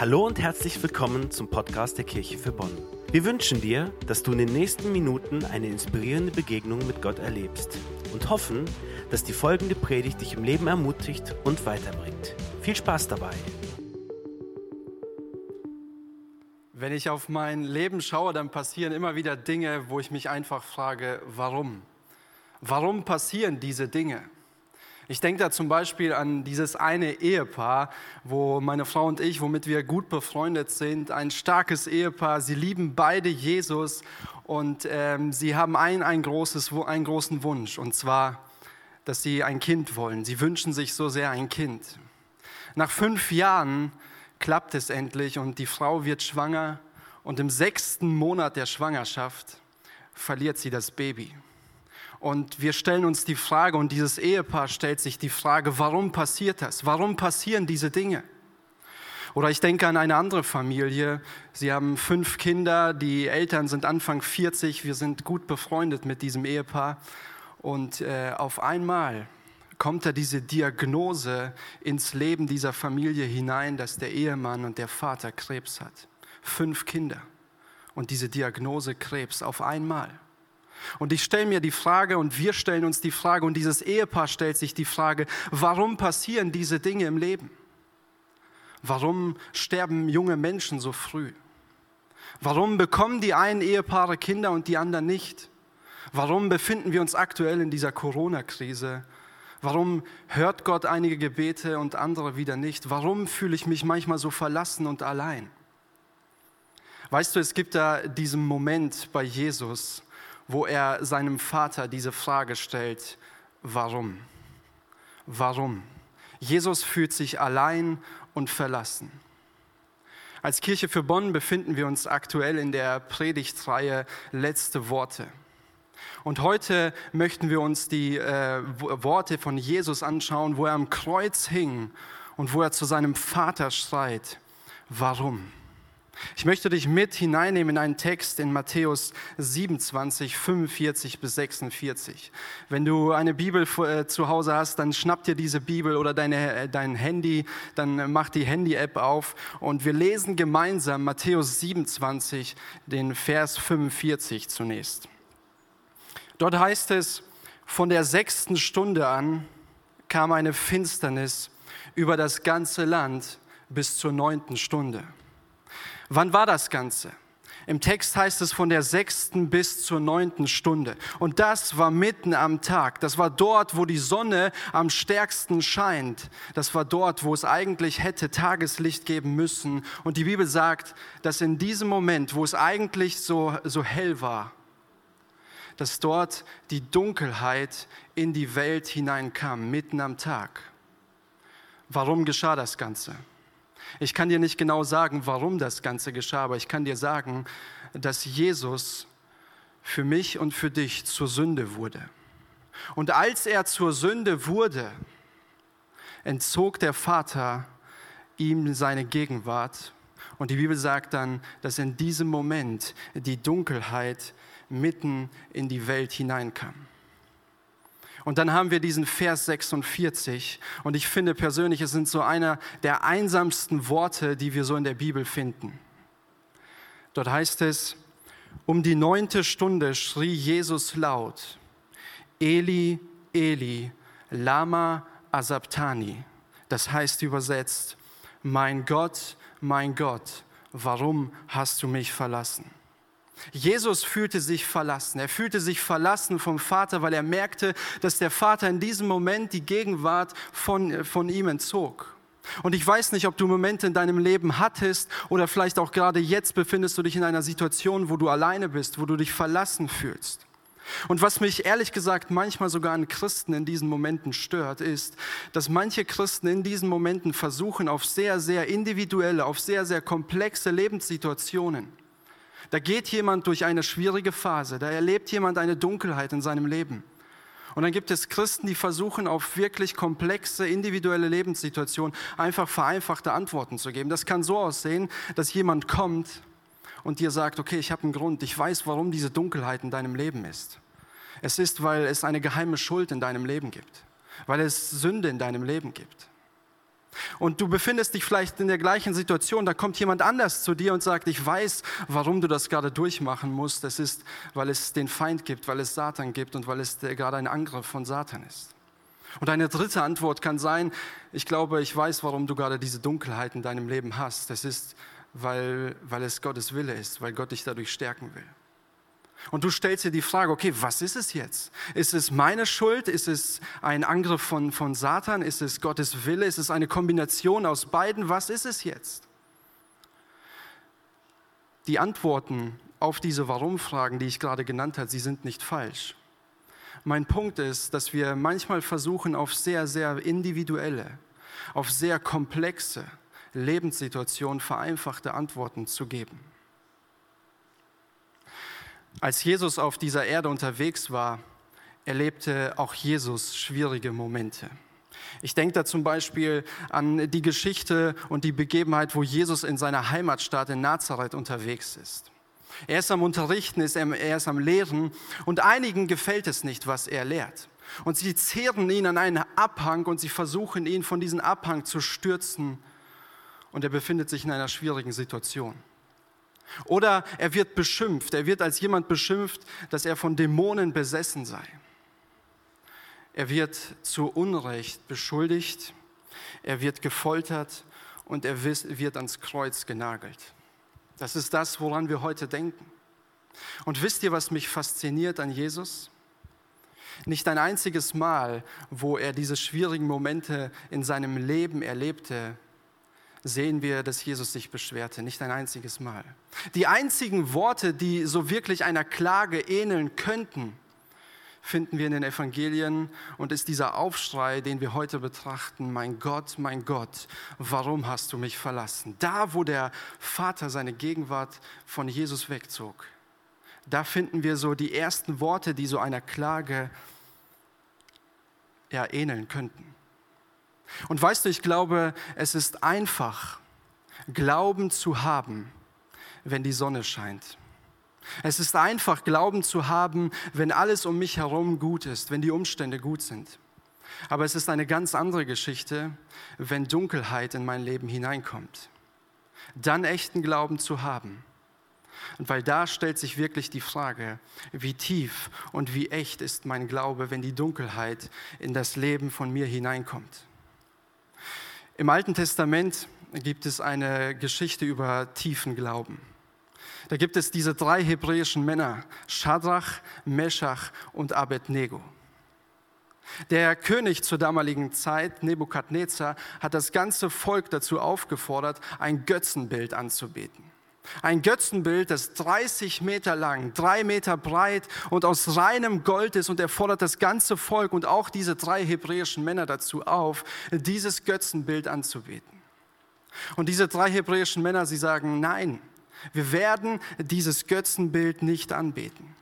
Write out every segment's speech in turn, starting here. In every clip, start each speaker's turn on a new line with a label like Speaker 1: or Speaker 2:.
Speaker 1: Hallo und herzlich willkommen zum Podcast der Kirche für Bonn. Wir wünschen dir, dass du in den nächsten Minuten eine inspirierende Begegnung mit Gott erlebst und hoffen, dass die folgende Predigt dich im Leben ermutigt und weiterbringt. Viel Spaß dabei!
Speaker 2: Wenn ich auf mein Leben schaue, dann passieren immer wieder Dinge, wo ich mich einfach frage, warum? Warum passieren diese Dinge? Ich denke da zum Beispiel an dieses eine Ehepaar, wo meine Frau und ich, womit wir gut befreundet sind, ein starkes Ehepaar. Sie lieben beide Jesus und ähm, sie haben ein, ein großes, einen großen Wunsch und zwar, dass sie ein Kind wollen. Sie wünschen sich so sehr ein Kind. Nach fünf Jahren klappt es endlich und die Frau wird schwanger und im sechsten Monat der Schwangerschaft verliert sie das Baby. Und wir stellen uns die Frage, und dieses Ehepaar stellt sich die Frage, warum passiert das? Warum passieren diese Dinge? Oder ich denke an eine andere Familie. Sie haben fünf Kinder, die Eltern sind Anfang 40, wir sind gut befreundet mit diesem Ehepaar. Und äh, auf einmal kommt da diese Diagnose ins Leben dieser Familie hinein, dass der Ehemann und der Vater Krebs hat. Fünf Kinder. Und diese Diagnose Krebs auf einmal. Und ich stelle mir die Frage und wir stellen uns die Frage und dieses Ehepaar stellt sich die Frage, warum passieren diese Dinge im Leben? Warum sterben junge Menschen so früh? Warum bekommen die einen Ehepaare Kinder und die anderen nicht? Warum befinden wir uns aktuell in dieser Corona-Krise? Warum hört Gott einige Gebete und andere wieder nicht? Warum fühle ich mich manchmal so verlassen und allein? Weißt du, es gibt da diesen Moment bei Jesus, wo er seinem Vater diese Frage stellt, warum? Warum? Jesus fühlt sich allein und verlassen. Als Kirche für Bonn befinden wir uns aktuell in der Predigtreihe Letzte Worte. Und heute möchten wir uns die äh, Worte von Jesus anschauen, wo er am Kreuz hing und wo er zu seinem Vater schreit, warum? Ich möchte dich mit hineinnehmen in einen Text in Matthäus 27, 45 bis 46. Wenn du eine Bibel äh, zu Hause hast, dann schnapp dir diese Bibel oder deine, äh, dein Handy, dann mach die Handy-App auf und wir lesen gemeinsam Matthäus 27, den Vers 45 zunächst. Dort heißt es, von der sechsten Stunde an kam eine Finsternis über das ganze Land bis zur neunten Stunde. Wann war das Ganze? Im Text heißt es von der sechsten bis zur neunten Stunde. Und das war mitten am Tag. Das war dort, wo die Sonne am stärksten scheint. Das war dort, wo es eigentlich hätte Tageslicht geben müssen. Und die Bibel sagt, dass in diesem Moment, wo es eigentlich so, so hell war, dass dort die Dunkelheit in die Welt hineinkam, mitten am Tag. Warum geschah das Ganze? Ich kann dir nicht genau sagen, warum das Ganze geschah, aber ich kann dir sagen, dass Jesus für mich und für dich zur Sünde wurde. Und als er zur Sünde wurde, entzog der Vater ihm seine Gegenwart. Und die Bibel sagt dann, dass in diesem Moment die Dunkelheit mitten in die Welt hineinkam. Und dann haben wir diesen Vers 46 und ich finde persönlich, es sind so einer der einsamsten Worte, die wir so in der Bibel finden. Dort heißt es, um die neunte Stunde schrie Jesus laut, Eli, Eli, Lama Asabtani. Das heißt übersetzt, mein Gott, mein Gott, warum hast du mich verlassen? Jesus fühlte sich verlassen. Er fühlte sich verlassen vom Vater, weil er merkte, dass der Vater in diesem Moment die Gegenwart von, von ihm entzog. Und ich weiß nicht, ob du Momente in deinem Leben hattest oder vielleicht auch gerade jetzt befindest du dich in einer Situation, wo du alleine bist, wo du dich verlassen fühlst. Und was mich ehrlich gesagt manchmal sogar an Christen in diesen Momenten stört, ist, dass manche Christen in diesen Momenten versuchen, auf sehr, sehr individuelle, auf sehr, sehr komplexe Lebenssituationen da geht jemand durch eine schwierige Phase, da erlebt jemand eine Dunkelheit in seinem Leben. Und dann gibt es Christen, die versuchen, auf wirklich komplexe, individuelle Lebenssituationen einfach vereinfachte Antworten zu geben. Das kann so aussehen, dass jemand kommt und dir sagt, okay, ich habe einen Grund, ich weiß, warum diese Dunkelheit in deinem Leben ist. Es ist, weil es eine geheime Schuld in deinem Leben gibt, weil es Sünde in deinem Leben gibt. Und du befindest dich vielleicht in der gleichen Situation, da kommt jemand anders zu dir und sagt, ich weiß, warum du das gerade durchmachen musst. Das ist, weil es den Feind gibt, weil es Satan gibt und weil es gerade ein Angriff von Satan ist. Und eine dritte Antwort kann sein, ich glaube, ich weiß, warum du gerade diese Dunkelheit in deinem Leben hast. Das ist, weil, weil es Gottes Wille ist, weil Gott dich dadurch stärken will. Und du stellst dir die Frage, okay, was ist es jetzt? Ist es meine Schuld? Ist es ein Angriff von, von Satan? Ist es Gottes Wille? Ist es eine Kombination aus beiden? Was ist es jetzt? Die Antworten auf diese Warum-Fragen, die ich gerade genannt habe, sie sind nicht falsch. Mein Punkt ist, dass wir manchmal versuchen, auf sehr, sehr individuelle, auf sehr komplexe Lebenssituationen vereinfachte Antworten zu geben. Als Jesus auf dieser Erde unterwegs war, erlebte auch Jesus schwierige Momente. Ich denke da zum Beispiel an die Geschichte und die Begebenheit, wo Jesus in seiner Heimatstadt in Nazareth unterwegs ist. Er ist am Unterrichten, er ist am Lehren und einigen gefällt es nicht, was er lehrt. Und sie zehren ihn an einen Abhang und sie versuchen ihn von diesem Abhang zu stürzen und er befindet sich in einer schwierigen Situation. Oder er wird beschimpft. Er wird als jemand beschimpft, dass er von Dämonen besessen sei. Er wird zu Unrecht beschuldigt. Er wird gefoltert und er wird ans Kreuz genagelt. Das ist das, woran wir heute denken. Und wisst ihr, was mich fasziniert an Jesus? Nicht ein einziges Mal, wo er diese schwierigen Momente in seinem Leben erlebte, sehen wir, dass Jesus sich beschwerte, nicht ein einziges Mal. Die einzigen Worte, die so wirklich einer Klage ähneln könnten, finden wir in den Evangelien und ist dieser Aufschrei, den wir heute betrachten, mein Gott, mein Gott, warum hast du mich verlassen? Da, wo der Vater seine Gegenwart von Jesus wegzog, da finden wir so die ersten Worte, die so einer Klage ja, ähneln könnten. Und weißt du, ich glaube, es ist einfach, Glauben zu haben, wenn die Sonne scheint. Es ist einfach, Glauben zu haben, wenn alles um mich herum gut ist, wenn die Umstände gut sind. Aber es ist eine ganz andere Geschichte, wenn Dunkelheit in mein Leben hineinkommt. Dann echten Glauben zu haben. Und weil da stellt sich wirklich die Frage, wie tief und wie echt ist mein Glaube, wenn die Dunkelheit in das Leben von mir hineinkommt. Im Alten Testament gibt es eine Geschichte über tiefen Glauben. Da gibt es diese drei hebräischen Männer, Shadrach, Meshach und Abednego. Der König zur damaligen Zeit, Nebukadnezar, hat das ganze Volk dazu aufgefordert, ein Götzenbild anzubeten. Ein Götzenbild, das 30 Meter lang, drei Meter breit und aus reinem Gold ist und er fordert das ganze Volk und auch diese drei hebräischen Männer dazu auf, dieses Götzenbild anzubeten. Und diese drei hebräischen Männer, sie sagen, nein, wir werden dieses Götzenbild nicht anbeten.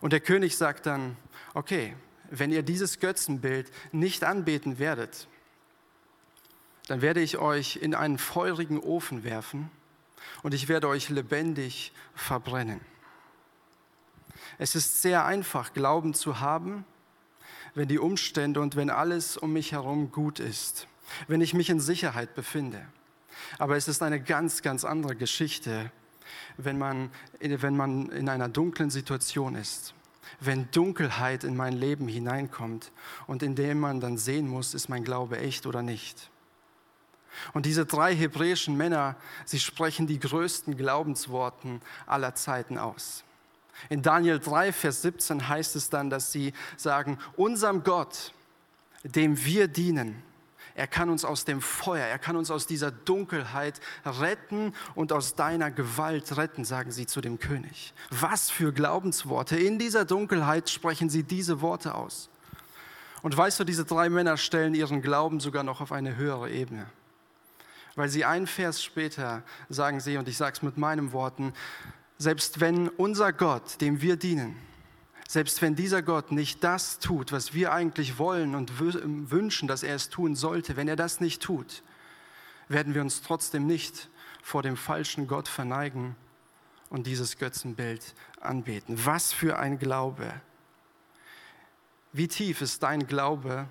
Speaker 2: Und der König sagt dann, okay, wenn ihr dieses Götzenbild nicht anbeten werdet, dann werde ich euch in einen feurigen Ofen werfen und ich werde euch lebendig verbrennen. Es ist sehr einfach, Glauben zu haben, wenn die Umstände und wenn alles um mich herum gut ist, wenn ich mich in Sicherheit befinde. Aber es ist eine ganz, ganz andere Geschichte, wenn man, wenn man in einer dunklen Situation ist, wenn Dunkelheit in mein Leben hineinkommt und in dem man dann sehen muss, ist mein Glaube echt oder nicht. Und diese drei hebräischen Männer, sie sprechen die größten Glaubensworten aller Zeiten aus. In Daniel 3, Vers 17 heißt es dann, dass sie sagen, unserem Gott, dem wir dienen, er kann uns aus dem Feuer, er kann uns aus dieser Dunkelheit retten und aus deiner Gewalt retten, sagen sie zu dem König. Was für Glaubensworte. In dieser Dunkelheit sprechen sie diese Worte aus. Und weißt du, diese drei Männer stellen ihren Glauben sogar noch auf eine höhere Ebene. Weil sie einen Vers später sagen sie, und ich sage es mit meinen Worten, selbst wenn unser Gott, dem wir dienen, selbst wenn dieser Gott nicht das tut, was wir eigentlich wollen und wünschen, dass er es tun sollte, wenn er das nicht tut, werden wir uns trotzdem nicht vor dem falschen Gott verneigen und dieses Götzenbild anbeten. Was für ein Glaube. Wie tief ist dein Glaube,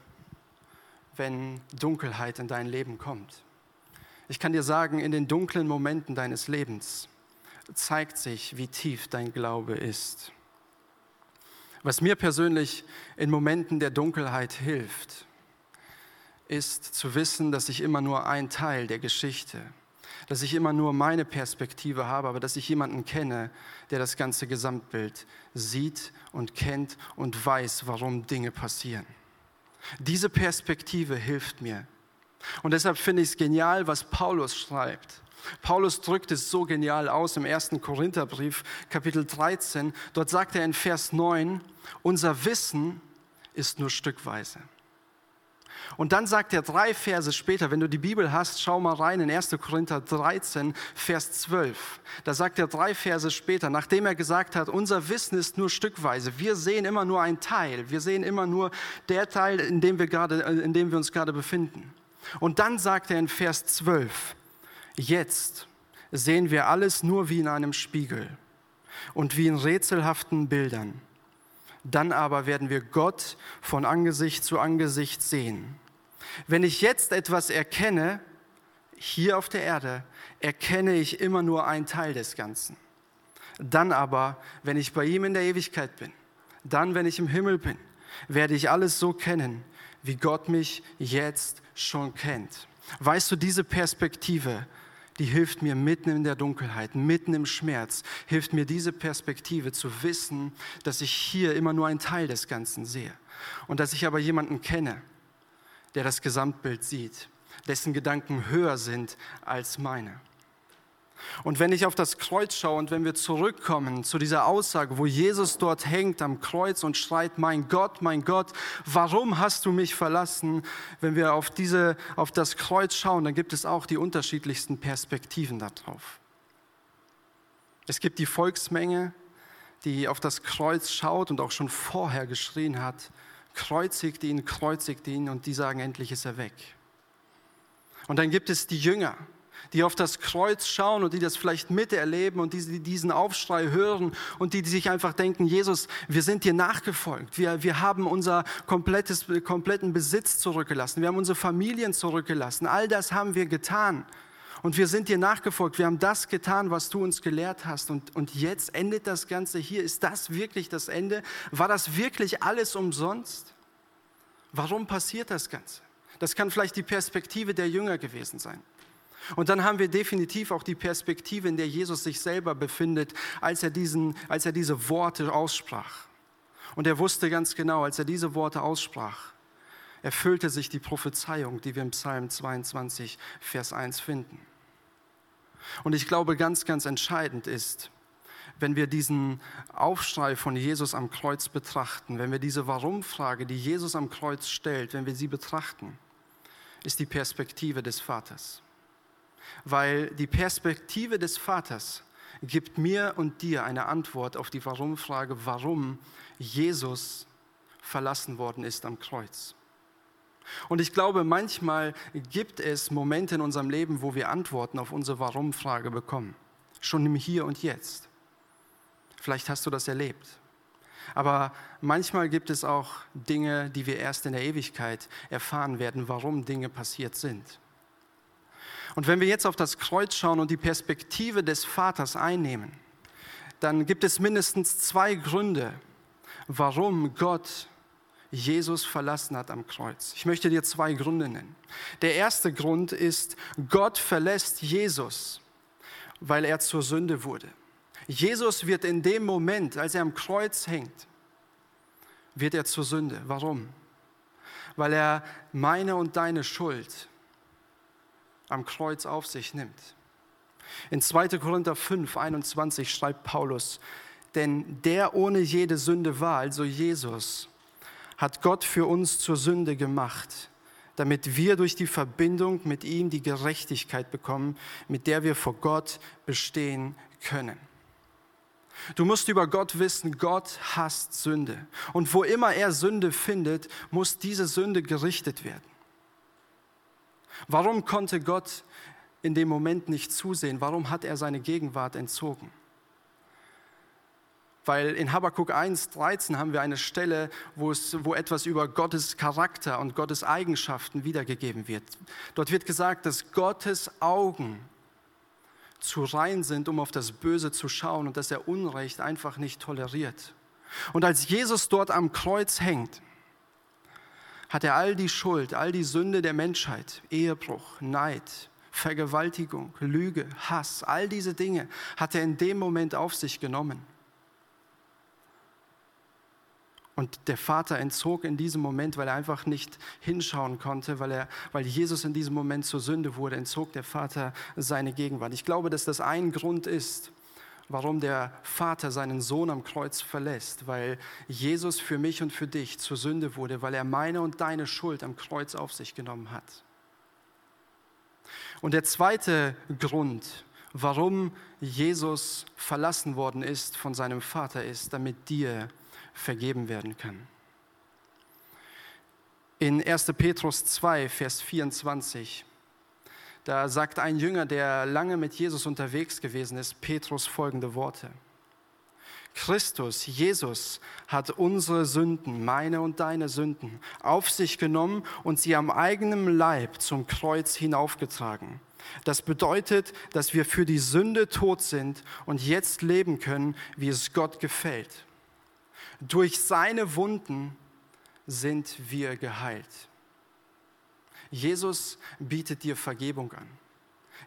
Speaker 2: wenn Dunkelheit in dein Leben kommt. Ich kann dir sagen, in den dunklen Momenten deines Lebens zeigt sich, wie tief dein Glaube ist. Was mir persönlich in Momenten der Dunkelheit hilft, ist zu wissen, dass ich immer nur ein Teil der Geschichte, dass ich immer nur meine Perspektive habe, aber dass ich jemanden kenne, der das ganze Gesamtbild sieht und kennt und weiß, warum Dinge passieren. Diese Perspektive hilft mir. Und deshalb finde ich es genial, was Paulus schreibt. Paulus drückt es so genial aus im ersten Korintherbrief, Kapitel 13. Dort sagt er in Vers 9, unser Wissen ist nur stückweise. Und dann sagt er drei Verse später, wenn du die Bibel hast, schau mal rein in 1. Korinther 13, Vers 12. Da sagt er drei Verse später, nachdem er gesagt hat, unser Wissen ist nur stückweise. Wir sehen immer nur einen Teil. Wir sehen immer nur der Teil, in dem wir, gerade, in dem wir uns gerade befinden. Und dann sagt er in Vers 12, jetzt sehen wir alles nur wie in einem Spiegel und wie in rätselhaften Bildern. Dann aber werden wir Gott von Angesicht zu Angesicht sehen. Wenn ich jetzt etwas erkenne, hier auf der Erde, erkenne ich immer nur einen Teil des Ganzen. Dann aber, wenn ich bei ihm in der Ewigkeit bin, dann, wenn ich im Himmel bin, werde ich alles so kennen, wie Gott mich jetzt schon kennt. Weißt du, diese Perspektive, die hilft mir mitten in der Dunkelheit, mitten im Schmerz, hilft mir diese Perspektive zu wissen, dass ich hier immer nur einen Teil des Ganzen sehe und dass ich aber jemanden kenne, der das Gesamtbild sieht, dessen Gedanken höher sind als meine. Und wenn ich auf das Kreuz schaue und wenn wir zurückkommen zu dieser Aussage, wo Jesus dort hängt am Kreuz und schreit, mein Gott, mein Gott, warum hast du mich verlassen? Wenn wir auf, diese, auf das Kreuz schauen, dann gibt es auch die unterschiedlichsten Perspektiven darauf. Es gibt die Volksmenge, die auf das Kreuz schaut und auch schon vorher geschrien hat, kreuzigt ihn, kreuzigt ihn und die sagen, endlich ist er weg. Und dann gibt es die Jünger, die auf das Kreuz schauen und die das vielleicht miterleben und die diesen Aufschrei hören und die, die sich einfach denken, Jesus, wir sind dir nachgefolgt. Wir, wir haben unser komplettes, kompletten Besitz zurückgelassen. Wir haben unsere Familien zurückgelassen. All das haben wir getan. Und wir sind dir nachgefolgt. Wir haben das getan, was du uns gelehrt hast. Und, und jetzt endet das Ganze hier. Ist das wirklich das Ende? War das wirklich alles umsonst? Warum passiert das Ganze? Das kann vielleicht die Perspektive der Jünger gewesen sein. Und dann haben wir definitiv auch die Perspektive, in der Jesus sich selber befindet, als er, diesen, als er diese Worte aussprach. Und er wusste ganz genau, als er diese Worte aussprach, erfüllte sich die Prophezeiung, die wir im Psalm 22, Vers 1 finden. Und ich glaube, ganz, ganz entscheidend ist, wenn wir diesen Aufschrei von Jesus am Kreuz betrachten, wenn wir diese Warum-Frage, die Jesus am Kreuz stellt, wenn wir sie betrachten, ist die Perspektive des Vaters weil die Perspektive des Vaters gibt mir und dir eine Antwort auf die Warum-Frage, warum Jesus verlassen worden ist am Kreuz. Und ich glaube, manchmal gibt es Momente in unserem Leben, wo wir Antworten auf unsere Warum-Frage bekommen. Schon im Hier und Jetzt. Vielleicht hast du das erlebt. Aber manchmal gibt es auch Dinge, die wir erst in der Ewigkeit erfahren werden, warum Dinge passiert sind. Und wenn wir jetzt auf das Kreuz schauen und die Perspektive des Vaters einnehmen, dann gibt es mindestens zwei Gründe, warum Gott Jesus verlassen hat am Kreuz. Ich möchte dir zwei Gründe nennen. Der erste Grund ist, Gott verlässt Jesus, weil er zur Sünde wurde. Jesus wird in dem Moment, als er am Kreuz hängt, wird er zur Sünde. Warum? Weil er meine und deine Schuld am Kreuz auf sich nimmt. In 2. Korinther 5, 21 schreibt Paulus, denn der ohne jede Sünde war, also Jesus, hat Gott für uns zur Sünde gemacht, damit wir durch die Verbindung mit ihm die Gerechtigkeit bekommen, mit der wir vor Gott bestehen können. Du musst über Gott wissen, Gott hasst Sünde. Und wo immer er Sünde findet, muss diese Sünde gerichtet werden. Warum konnte Gott in dem Moment nicht zusehen? Warum hat er seine Gegenwart entzogen? Weil in Habakkuk 1, 13 haben wir eine Stelle, wo, es, wo etwas über Gottes Charakter und Gottes Eigenschaften wiedergegeben wird. Dort wird gesagt, dass Gottes Augen zu rein sind, um auf das Böse zu schauen und dass er Unrecht einfach nicht toleriert. Und als Jesus dort am Kreuz hängt, hat er all die Schuld, all die Sünde der Menschheit, Ehebruch, Neid, Vergewaltigung, Lüge, Hass, all diese Dinge hat er in dem Moment auf sich genommen. Und der Vater entzog in diesem Moment, weil er einfach nicht hinschauen konnte, weil, er, weil Jesus in diesem Moment zur Sünde wurde, entzog der Vater seine Gegenwart. Ich glaube, dass das ein Grund ist, warum der Vater seinen Sohn am Kreuz verlässt, weil Jesus für mich und für dich zur Sünde wurde, weil er meine und deine Schuld am Kreuz auf sich genommen hat. Und der zweite Grund, warum Jesus verlassen worden ist von seinem Vater, ist, damit dir vergeben werden kann. In 1. Petrus 2, Vers 24, da sagt ein Jünger, der lange mit Jesus unterwegs gewesen ist, Petrus folgende Worte. Christus, Jesus, hat unsere Sünden, meine und deine Sünden, auf sich genommen und sie am eigenen Leib zum Kreuz hinaufgetragen. Das bedeutet, dass wir für die Sünde tot sind und jetzt leben können, wie es Gott gefällt. Durch seine Wunden sind wir geheilt. Jesus bietet dir Vergebung an.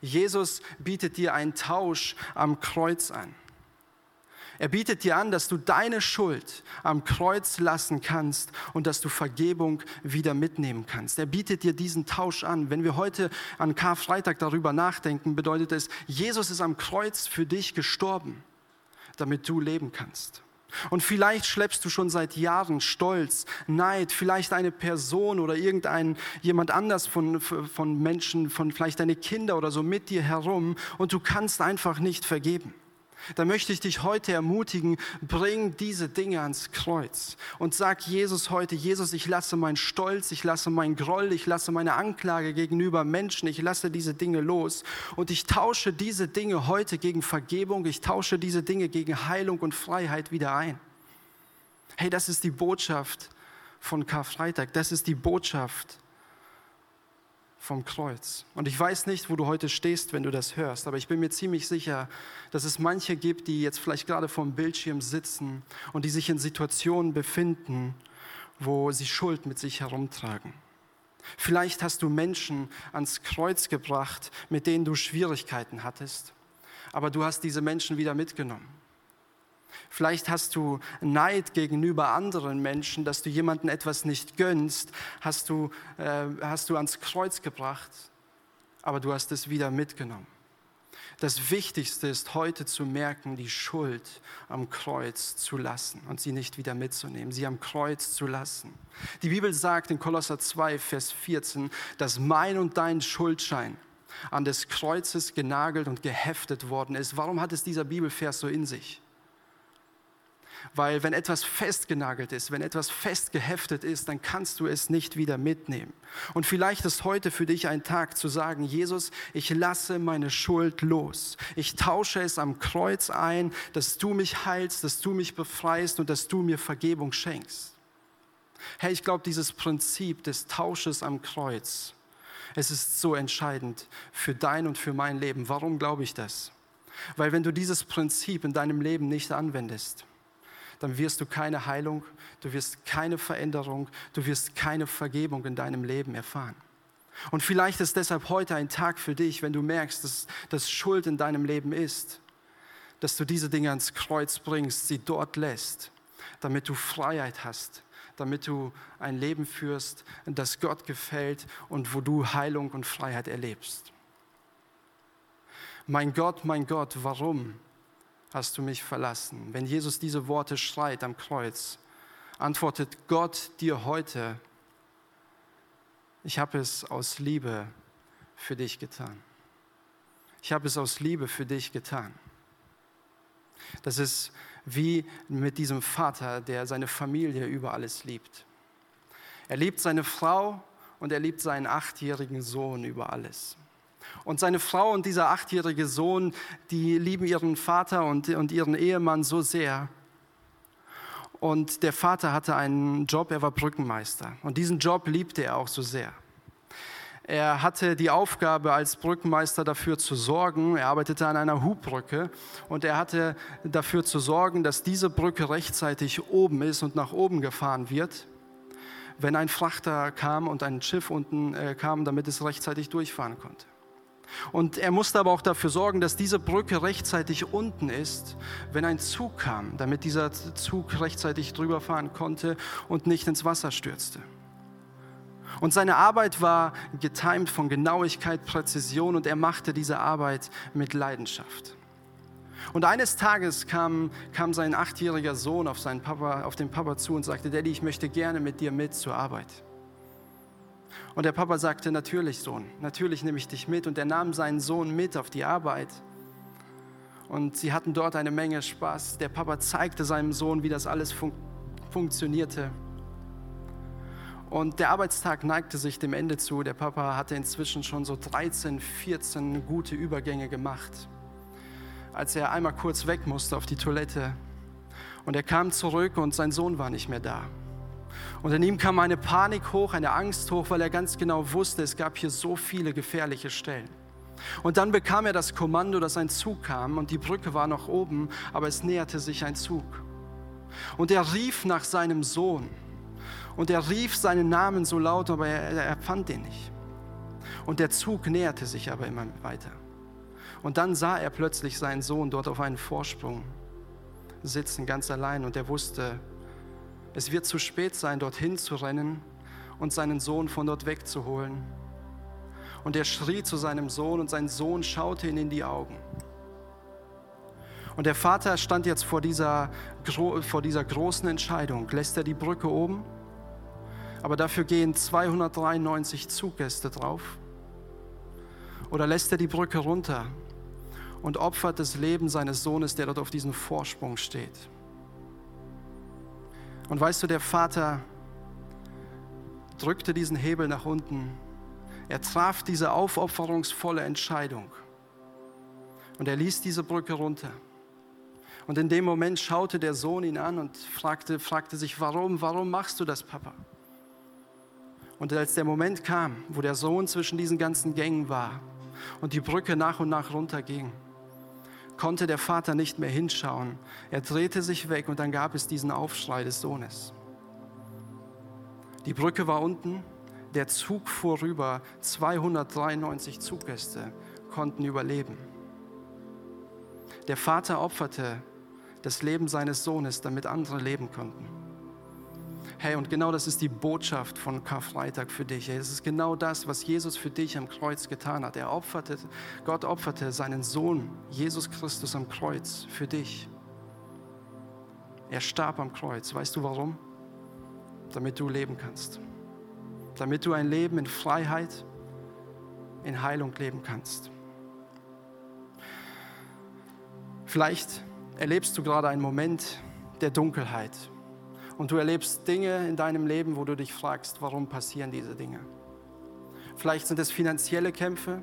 Speaker 2: Jesus bietet dir einen Tausch am Kreuz an. Er bietet dir an, dass du deine Schuld am Kreuz lassen kannst und dass du Vergebung wieder mitnehmen kannst. Er bietet dir diesen Tausch an. Wenn wir heute an Karfreitag darüber nachdenken, bedeutet es, Jesus ist am Kreuz für dich gestorben, damit du leben kannst. Und vielleicht schleppst du schon seit Jahren Stolz, Neid, vielleicht eine Person oder irgendein jemand anders von, von Menschen, von vielleicht deine Kinder oder so mit dir herum und du kannst einfach nicht vergeben. Da möchte ich dich heute ermutigen, bring diese Dinge ans Kreuz und sag Jesus heute, Jesus, ich lasse meinen Stolz, ich lasse meinen Groll, ich lasse meine Anklage gegenüber Menschen, ich lasse diese Dinge los und ich tausche diese Dinge heute gegen Vergebung, ich tausche diese Dinge gegen Heilung und Freiheit wieder ein. Hey, das ist die Botschaft von Karfreitag, das ist die Botschaft vom Kreuz. Und ich weiß nicht, wo du heute stehst, wenn du das hörst, aber ich bin mir ziemlich sicher, dass es manche gibt, die jetzt vielleicht gerade vor dem Bildschirm sitzen und die sich in Situationen befinden, wo sie Schuld mit sich herumtragen. Vielleicht hast du Menschen ans Kreuz gebracht, mit denen du Schwierigkeiten hattest, aber du hast diese Menschen wieder mitgenommen. Vielleicht hast du Neid gegenüber anderen Menschen, dass du jemandem etwas nicht gönnst, hast du, äh, hast du ans Kreuz gebracht, aber du hast es wieder mitgenommen. Das Wichtigste ist heute zu merken, die Schuld am Kreuz zu lassen und sie nicht wieder mitzunehmen, sie am Kreuz zu lassen. Die Bibel sagt in Kolosser 2, Vers 14, dass mein und dein Schuldschein an des Kreuzes genagelt und geheftet worden ist. Warum hat es dieser Bibelvers so in sich? Weil wenn etwas festgenagelt ist, wenn etwas festgeheftet ist, dann kannst du es nicht wieder mitnehmen. Und vielleicht ist heute für dich ein Tag zu sagen, Jesus, ich lasse meine Schuld los. Ich tausche es am Kreuz ein, dass du mich heilst, dass du mich befreist und dass du mir Vergebung schenkst. Hey, ich glaube, dieses Prinzip des Tausches am Kreuz, es ist so entscheidend für dein und für mein Leben. Warum glaube ich das? Weil wenn du dieses Prinzip in deinem Leben nicht anwendest, dann wirst du keine Heilung, du wirst keine Veränderung, du wirst keine Vergebung in deinem Leben erfahren. Und vielleicht ist deshalb heute ein Tag für dich, wenn du merkst, dass, dass Schuld in deinem Leben ist, dass du diese Dinge ans Kreuz bringst, sie dort lässt, damit du Freiheit hast, damit du ein Leben führst, das Gott gefällt und wo du Heilung und Freiheit erlebst. Mein Gott, mein Gott, warum hast du mich verlassen? Wenn Jesus diese Worte schreit am Kreuz, antwortet Gott dir heute, ich habe es aus Liebe für dich getan. Ich habe es aus Liebe für dich getan. Das ist wie mit diesem Vater, der seine Familie über alles liebt. Er liebt seine Frau und er liebt seinen achtjährigen Sohn über alles. Und seine Frau und dieser achtjährige Sohn, die lieben ihren Vater und, und ihren Ehemann so sehr, Und der Vater hatte einen Job, er war Brückenmeister. Und diesen Job liebte er auch so sehr. Er hatte die Aufgabe, als Brückenmeister dafür zu sorgen, er arbeitete an einer Hubbrücke und er hatte dafür zu sorgen, dass diese Brücke rechtzeitig oben ist und nach oben gefahren wird, wenn ein Frachter kam und ein Schiff unten äh, kam, damit es rechtzeitig durchfahren konnte. Und er musste aber auch dafür sorgen, dass diese Brücke rechtzeitig unten ist, wenn ein Zug kam, damit dieser Zug rechtzeitig drüber fahren konnte und nicht ins Wasser stürzte. Und seine Arbeit war getimt von Genauigkeit, Präzision und er machte diese Arbeit mit Leidenschaft. Und eines Tages kam, kam sein achtjähriger Sohn auf, seinen Papa, auf den Papa zu und sagte, Daddy, ich möchte gerne mit dir mit zur Arbeit. Und der Papa sagte, natürlich Sohn, natürlich nehme ich dich mit. Und er nahm seinen Sohn mit auf die Arbeit. Und sie hatten dort eine Menge Spaß. Der Papa zeigte seinem Sohn, wie das alles fun funktionierte. Und der Arbeitstag neigte sich dem Ende zu. Der Papa hatte inzwischen schon so 13, 14 gute Übergänge gemacht. Als er einmal kurz weg musste auf die Toilette. Und er kam zurück und sein Sohn war nicht mehr da. Und in ihm kam eine Panik hoch, eine Angst hoch, weil er ganz genau wusste, es gab hier so viele gefährliche Stellen. Und dann bekam er das Kommando, dass ein Zug kam und die Brücke war noch oben, aber es näherte sich ein Zug. Und er rief nach seinem Sohn. Und er rief seinen Namen so laut, aber er, er fand ihn nicht. Und der Zug näherte sich aber immer weiter. Und dann sah er plötzlich seinen Sohn dort auf einem Vorsprung sitzen, ganz allein. Und er wusste, es wird zu spät sein, dorthin zu rennen und seinen Sohn von dort wegzuholen. Und er schrie zu seinem Sohn und sein Sohn schaute ihn in die Augen. Und der Vater stand jetzt vor dieser, vor dieser großen Entscheidung. Lässt er die Brücke oben? Aber dafür gehen 293 Zuggäste drauf. Oder lässt er die Brücke runter und opfert das Leben seines Sohnes, der dort auf diesem Vorsprung steht? Und weißt du, der Vater drückte diesen Hebel nach unten. Er traf diese aufopferungsvolle Entscheidung. Und er ließ diese Brücke runter. Und in dem Moment schaute der Sohn ihn an und fragte, fragte sich, warum, warum machst du das, Papa? Und als der Moment kam, wo der Sohn zwischen diesen ganzen Gängen war und die Brücke nach und nach runterging, konnte der Vater nicht mehr hinschauen. Er drehte sich weg und dann gab es diesen Aufschrei des Sohnes. Die Brücke war unten, der Zug fuhr rüber, 293 Zuggäste konnten überleben. Der Vater opferte das Leben seines Sohnes, damit andere leben konnten. Hey, und genau das ist die Botschaft von Karfreitag für dich. Es ist genau das, was Jesus für dich am Kreuz getan hat. Er opferte, Gott opferte seinen Sohn, Jesus Christus, am Kreuz für dich. Er starb am Kreuz. Weißt du warum? Damit du leben kannst. Damit du ein Leben in Freiheit, in Heilung leben kannst. Vielleicht erlebst du gerade einen Moment der Dunkelheit und du erlebst Dinge in deinem Leben, wo du dich fragst, warum passieren diese Dinge. Vielleicht sind es finanzielle Kämpfe,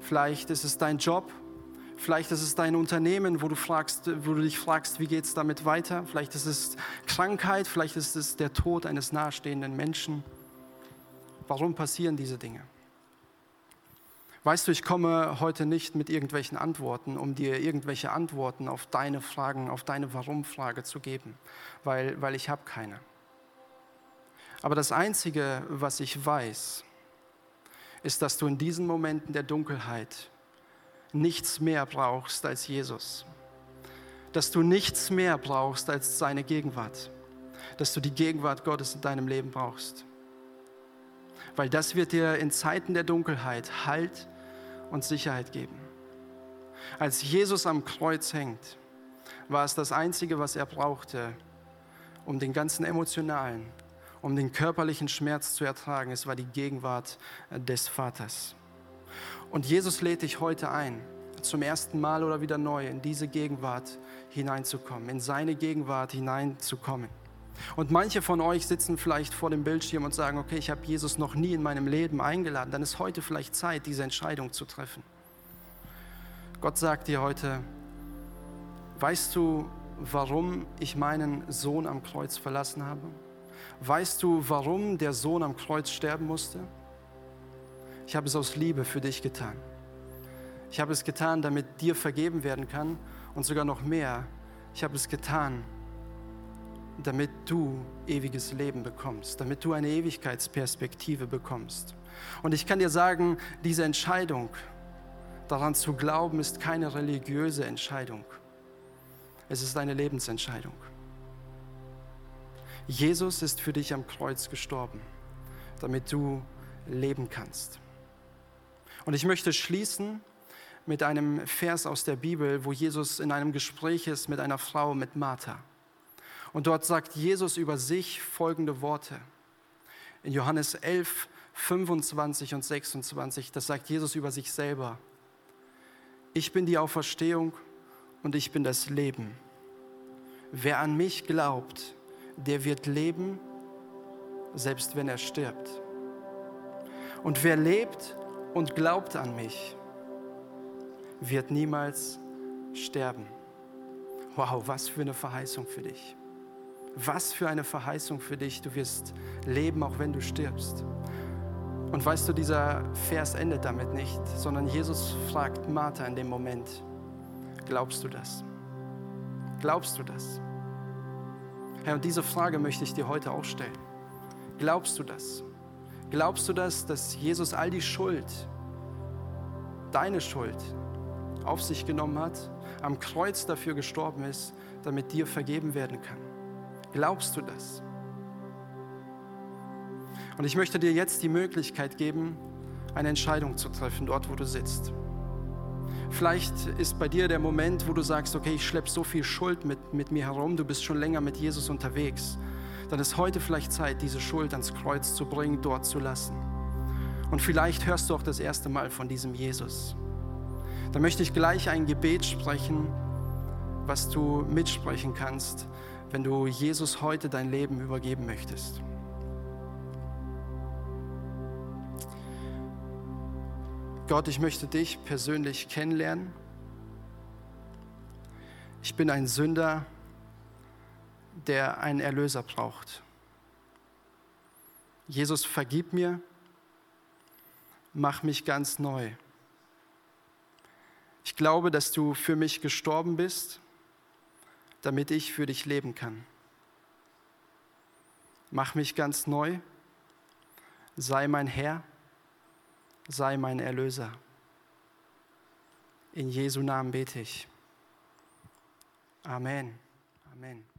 Speaker 2: vielleicht ist es dein Job, vielleicht ist es dein Unternehmen, wo du, fragst, wo du dich fragst, wie geht es damit weiter. Vielleicht ist es Krankheit, vielleicht ist es der Tod eines nahestehenden Menschen. Warum passieren diese Dinge? Weißt du, ich komme heute nicht mit irgendwelchen Antworten, um dir irgendwelche Antworten auf deine Fragen, auf deine Warum-Frage zu geben, weil, weil ich habe keine. Aber das Einzige, was ich weiß, ist, dass du in diesen Momenten der Dunkelheit nichts mehr brauchst als Jesus. Dass du nichts mehr brauchst als seine Gegenwart. Dass du die Gegenwart Gottes in deinem Leben brauchst weil das wird dir in Zeiten der Dunkelheit Halt und Sicherheit geben. Als Jesus am Kreuz hängt, war es das Einzige, was er brauchte, um den ganzen emotionalen, um den körperlichen Schmerz zu ertragen. Es war die Gegenwart des Vaters. Und Jesus lädt dich heute ein, zum ersten Mal oder wieder neu in diese Gegenwart hineinzukommen, in seine Gegenwart hineinzukommen. Und manche von euch sitzen vielleicht vor dem Bildschirm und sagen, okay, ich habe Jesus noch nie in meinem Leben eingeladen. Dann ist heute vielleicht Zeit, diese Entscheidung zu treffen. Gott sagt dir heute, weißt du, warum ich meinen Sohn am Kreuz verlassen habe? Weißt du, warum der Sohn am Kreuz sterben musste? Ich habe es aus Liebe für dich getan. Ich habe es getan, damit dir vergeben werden kann und sogar noch mehr. Ich habe es getan, damit du ewiges Leben bekommst, damit du eine Ewigkeitsperspektive bekommst. Und ich kann dir sagen, diese Entscheidung, daran zu glauben, ist keine religiöse Entscheidung. Es ist eine Lebensentscheidung. Jesus ist für dich am Kreuz gestorben, damit du leben kannst. Und ich möchte schließen mit einem Vers aus der Bibel, wo Jesus in einem Gespräch ist mit einer Frau, mit Martha. Und dort sagt Jesus über sich folgende Worte. In Johannes 11, 25 und 26, das sagt Jesus über sich selber. Ich bin die Auferstehung und ich bin das Leben. Wer an mich glaubt, der wird leben, selbst wenn er stirbt. Und wer lebt und glaubt an mich, wird niemals sterben. Wow, was für eine Verheißung für dich. Was für eine Verheißung für dich. Du wirst leben, auch wenn du stirbst. Und weißt du, dieser Vers endet damit nicht, sondern Jesus fragt Martha in dem Moment, glaubst du das? Glaubst du das? Herr, und diese Frage möchte ich dir heute auch stellen. Glaubst du das? Glaubst du das, dass Jesus all die Schuld, deine Schuld, auf sich genommen hat, am Kreuz dafür gestorben ist, damit dir vergeben werden kann? Glaubst du das? Und ich möchte dir jetzt die Möglichkeit geben, eine Entscheidung zu treffen, dort wo du sitzt. Vielleicht ist bei dir der Moment, wo du sagst, okay, ich schleppe so viel Schuld mit, mit mir herum, du bist schon länger mit Jesus unterwegs. Dann ist heute vielleicht Zeit, diese Schuld ans Kreuz zu bringen, dort zu lassen. Und vielleicht hörst du auch das erste Mal von diesem Jesus. Da möchte ich gleich ein Gebet sprechen, was du mitsprechen kannst, wenn du Jesus heute dein Leben übergeben möchtest. Gott, ich möchte dich persönlich kennenlernen. Ich bin ein Sünder, der einen Erlöser braucht. Jesus, vergib mir, mach mich ganz neu. Ich glaube, dass du für mich gestorben bist, damit ich für dich leben kann. Mach mich ganz neu, sei mein Herr sei mein Erlöser. In Jesu Namen bete ich. Amen. Amen.